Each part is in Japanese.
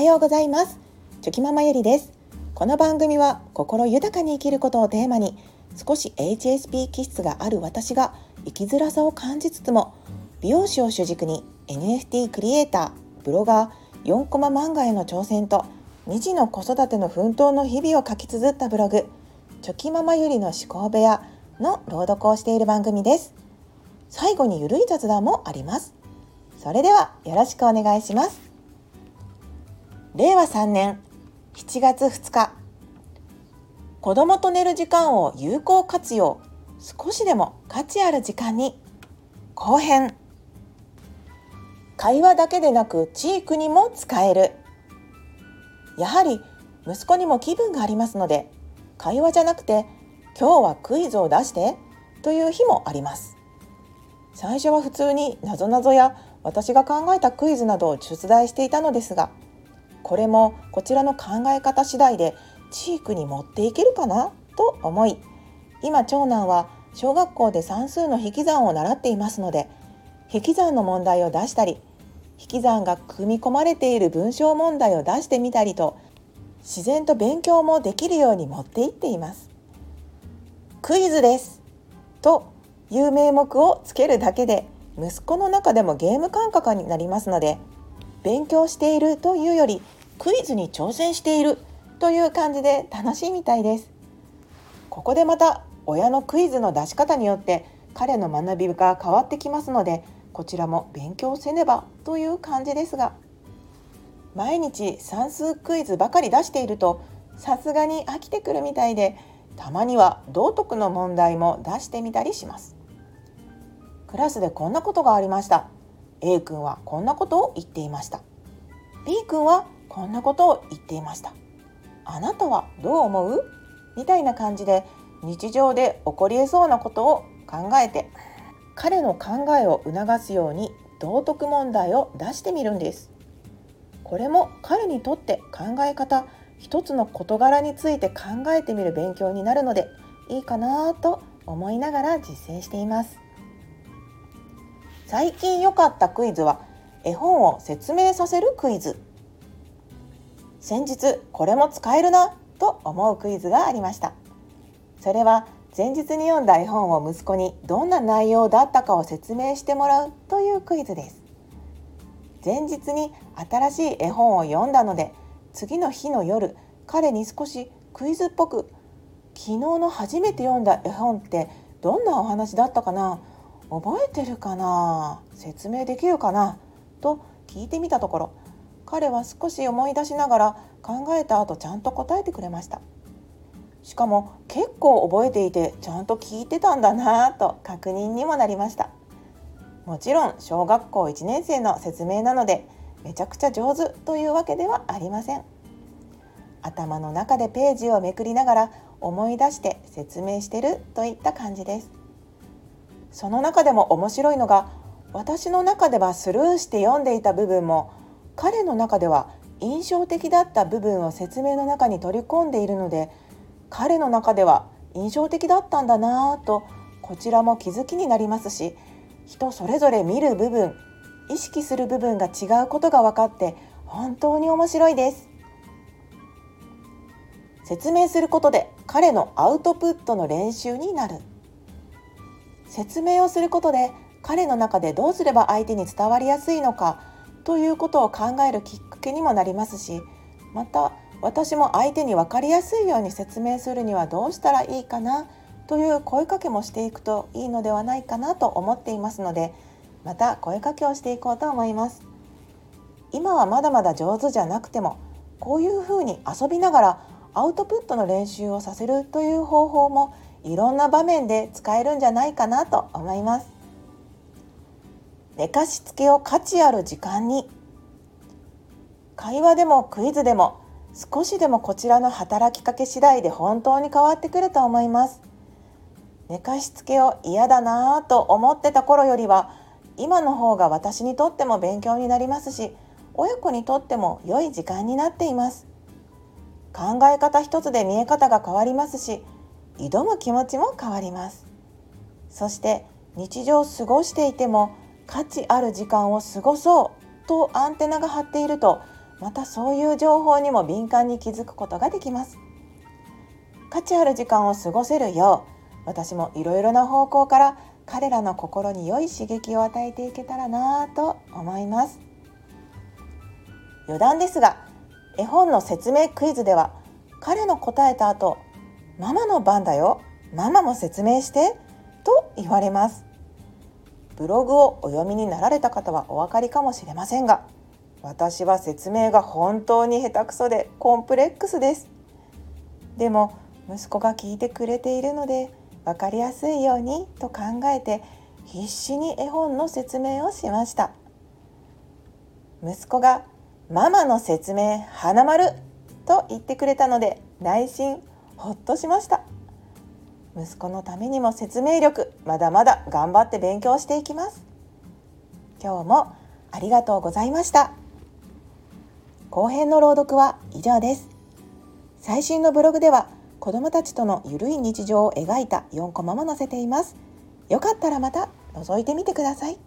はようございます。チョキママゆりです。この番組は心豊かに生きることをテーマに少し HSP 気質がある私が生きづらさを感じつつも美容師を主軸に NFT クリエイターブロガー4コマ漫画への挑戦と2児の子育ての奮闘の日々を書き綴ったブログチョキママゆりの思考部屋の朗読をしている番組です。最後にゆるい雑談もあります。それではよろしくお願いします。令和3年7月2日。子供と寝る時間を有効活用少しでも価値ある時間に後編。会話だけでなくチークにも使える。やはり息子にも気分がありますので会話じゃなくて今日はクイズを出してという日もあります。最初は普通になぞなぞや私が考えたクイズなどを出題していたのですがこれもこちらの考え方次第でチークに持っていけるかな？と思い今長男は小学校で算数の引き算を習っていますので引き算の問題を出したり引き算が組み込まれている文章問題を出してみたりと自然と勉強もできるように持っていっています。クイズですという名目をつけるだけで息子の中でもゲーム感覚になりますので勉強しているというよりクイズに挑戦しているという感じで楽しいみたいです。ここでまた親のクイズの出し方によって彼の学びが変わってきますのでこちらも勉強せねばという感じですが毎日算数クイズばかり出しているとさすがに飽きてくるみたいでたまには道徳の問題も出してみたりします。クラスでこんなことがありました。A 君はこんなことを言っていました。B 君はこんなことを言っていました。あなたはどう思う？みたいな感じで日常で起こり得そうなことを考えて彼の考えを促すように道徳問題を出してみるんです。これも彼にとって考え方一つの事柄について考えてみる勉強になるのでいいかなと思いながら実践しています。最近良かったクイズは絵本を説明させるクイズ。先日これも使えるなと思うクイズがありました。それは前日に読んだ絵本を息子にどんな内容だったかを説明してもらうというクイズです。前日に新しい絵本を読んだので次の日の夜彼に少しクイズっぽく昨日の初めて読んだ絵本ってどんなお話だったかな覚えてるかな説明できるかなと聞いてみたところ彼は少し思い出しながら考えた後ちゃんと答えてくれました。しかも結構覚えていてちゃんと聞いてたんだなぁと確認にもなりました。もちろん小学校1年生の説明なのでめちゃくちゃ上手というわけではありません。頭の中でページをめくりながら思い出して説明してるといった感じです。その中でも面白いのが私の中ではスルーして読んでいた部分も彼の中では印象的だった部分を説明の中に取り込んでいるので彼の中では印象的だったんだなぁとこちらも気づきになりますし人それぞれ見る部分意識する部分が違うことが分かって本当に面白いです。説明することで彼のアウトプットの練習になる。説明をすることで彼の中でどうすれば相手に伝わりやすいのかということを考えるきっかけにもなりますしまた私も相手に分かりやすいように説明するにはどうしたらいいかなという声かけもしていくといいのではないかなと思っていますのでまた声かけをしていこうと思います。今はまだまだ上手じゃなくてもこういうふうに遊びながらアウトプットの練習をさせるという方法もいろんな場面で使えるんじゃないかなと思います。寝かしつけを価値ある時間に。会話でもクイズでも少しでもこちらの働きかけ次第で本当に変わってくると思います。寝かしつけを嫌だなぁと思ってた頃よりは今の方が私にとっても勉強になりますし親子にとっても良い時間になっています。考え方一つで見え方が変わりますし挑む気持ちも変わります。そして日常を過ごしていても価値ある時間を過ごそうとアンテナが張っているとまたそういう情報にも敏感に気づくことができます。価値ある時間を過ごせるよう私もいろいろな方向から彼らの心に良い刺激を与えていけたらなぁと思います。余談ですが絵本の説明クイズでは彼の答えた後ママの番だよママも説明してと言われます。ブログをお読みになられた方はお分かりかもしれませんが私は説明が本当に下手くそでコンプレックスです。でも息子が聞いてくれているので分かりやすいようにと考えて必死に絵本の説明をしました。息子が「ママの説明花丸」と言ってくれたので内心ほっとしました。息子のためにも説明力まだまだ頑張って勉強していきます。今日もありがとうございました。後編の朗読は以上です。最新のブログでは子どもたちとのゆるい日常を描いた4コマも載せています。よかったらまた覗いてみてください。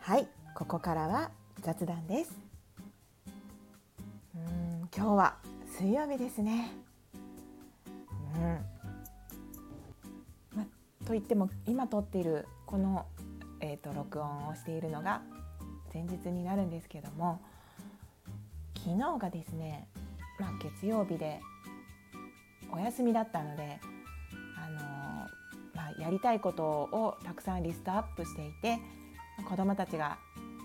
はいここからは雑談です。うん今日は水曜日ですね。うんと言っても今撮っているこのえーと録音をしているのが前日になるんですけども昨日がですね、まあ、月曜日でお休みだったので、あのまあ、やりたいことをたくさんリストアップしていて子どもたちが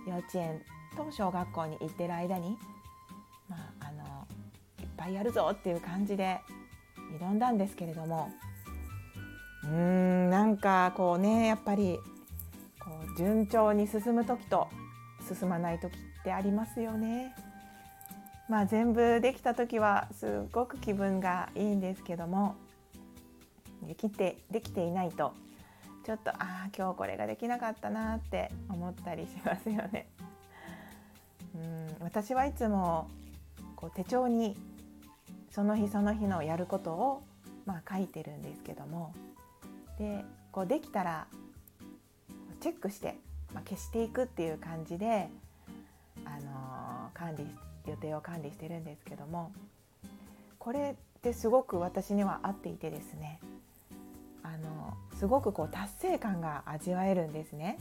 幼稚園と小学校に行ってる間に、まあ、あのいっぱいやるぞっていう感じで挑んだんですけれどもうんなんかこうねやっぱりこう順調に進む時と進まない時ってありますよね。まあ、全部できた時はすごく気分がいいんですけどもできてできていないとちょっとああ今日これができなかったなって思ったりしますよね。うん私はいつもこう手帳にその日その日のやることを、まあ、書いてるんですけどもでこうできたらチェックして、まあ、消していくっていう感じで、あのー、管理予定を管理してるんですけどもこれってすごく私には合っていてですねあのすごくこう達成感が味わえるんですね。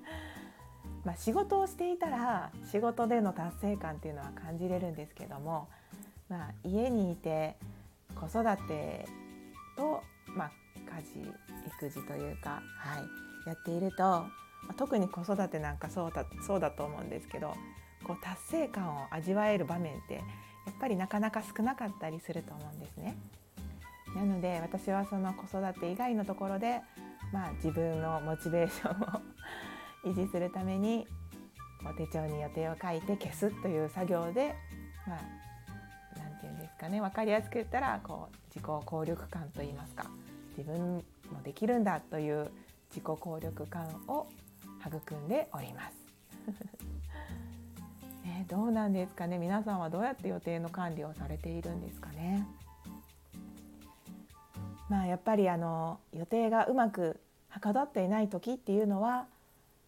まあ仕事をしていたら仕事での達成感っていうのは感じれるんですけども、まあ、家にいて子育てと、まあ、家事育児というか、はい、やっていると、特に子育てなんかそうだそうだと思うんですけどこう達成感を味わえる場面ってやっぱりなかなか少なかったりすると思うんですね。なので私はその子育て以外のところで、まあ、自分のモチベーションを 維持するためにこう手帳に予定を書いて消すという作業で、まあ、なんて言うんですかね分かりやすく言ったらこう自己効力感といいますか自分もできるんだという自己効力感を育んでおります。ね、どうなんですかね皆さんはどうやって予定の管理をされているんですかね。まあ、やっぱりあの予定がうまくはかどっていない時っていうのは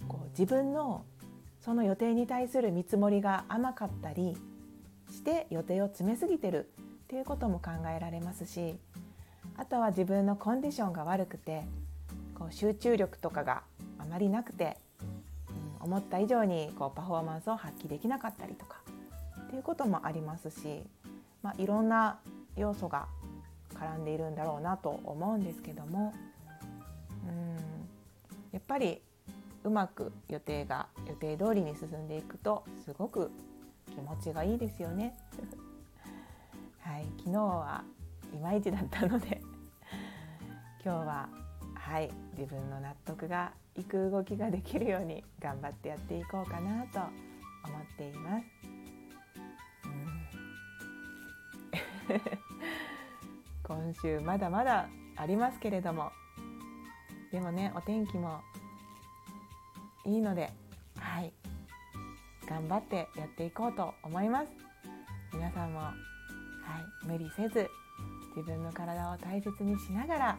こう自分のその予定に対する見積もりが甘かったりして予定を詰めすぎてるっていうことも考えられますしあとは自分のコンディションが悪くてこう集中力とかがあまりなくてうん思った以上にこうパフォーマンスを発揮できなかったりとかっていうこともありますし、まあ、いろんな要素が絡んでいるんだろうなと思うんですけどもうんやっぱりうまく予定が予定通りに進んでいくとすごく気持ちがいいですよね。はい、昨日はいまいちだったので今日ははい自分の納得がいく動きができるように頑張ってやっていこうかなと思っています。うん、今週まだまだありますけれどもでもねお天気もいいのではい頑張ってやっていこうと思います皆さんもはい無理せず自分の体を大切にしながら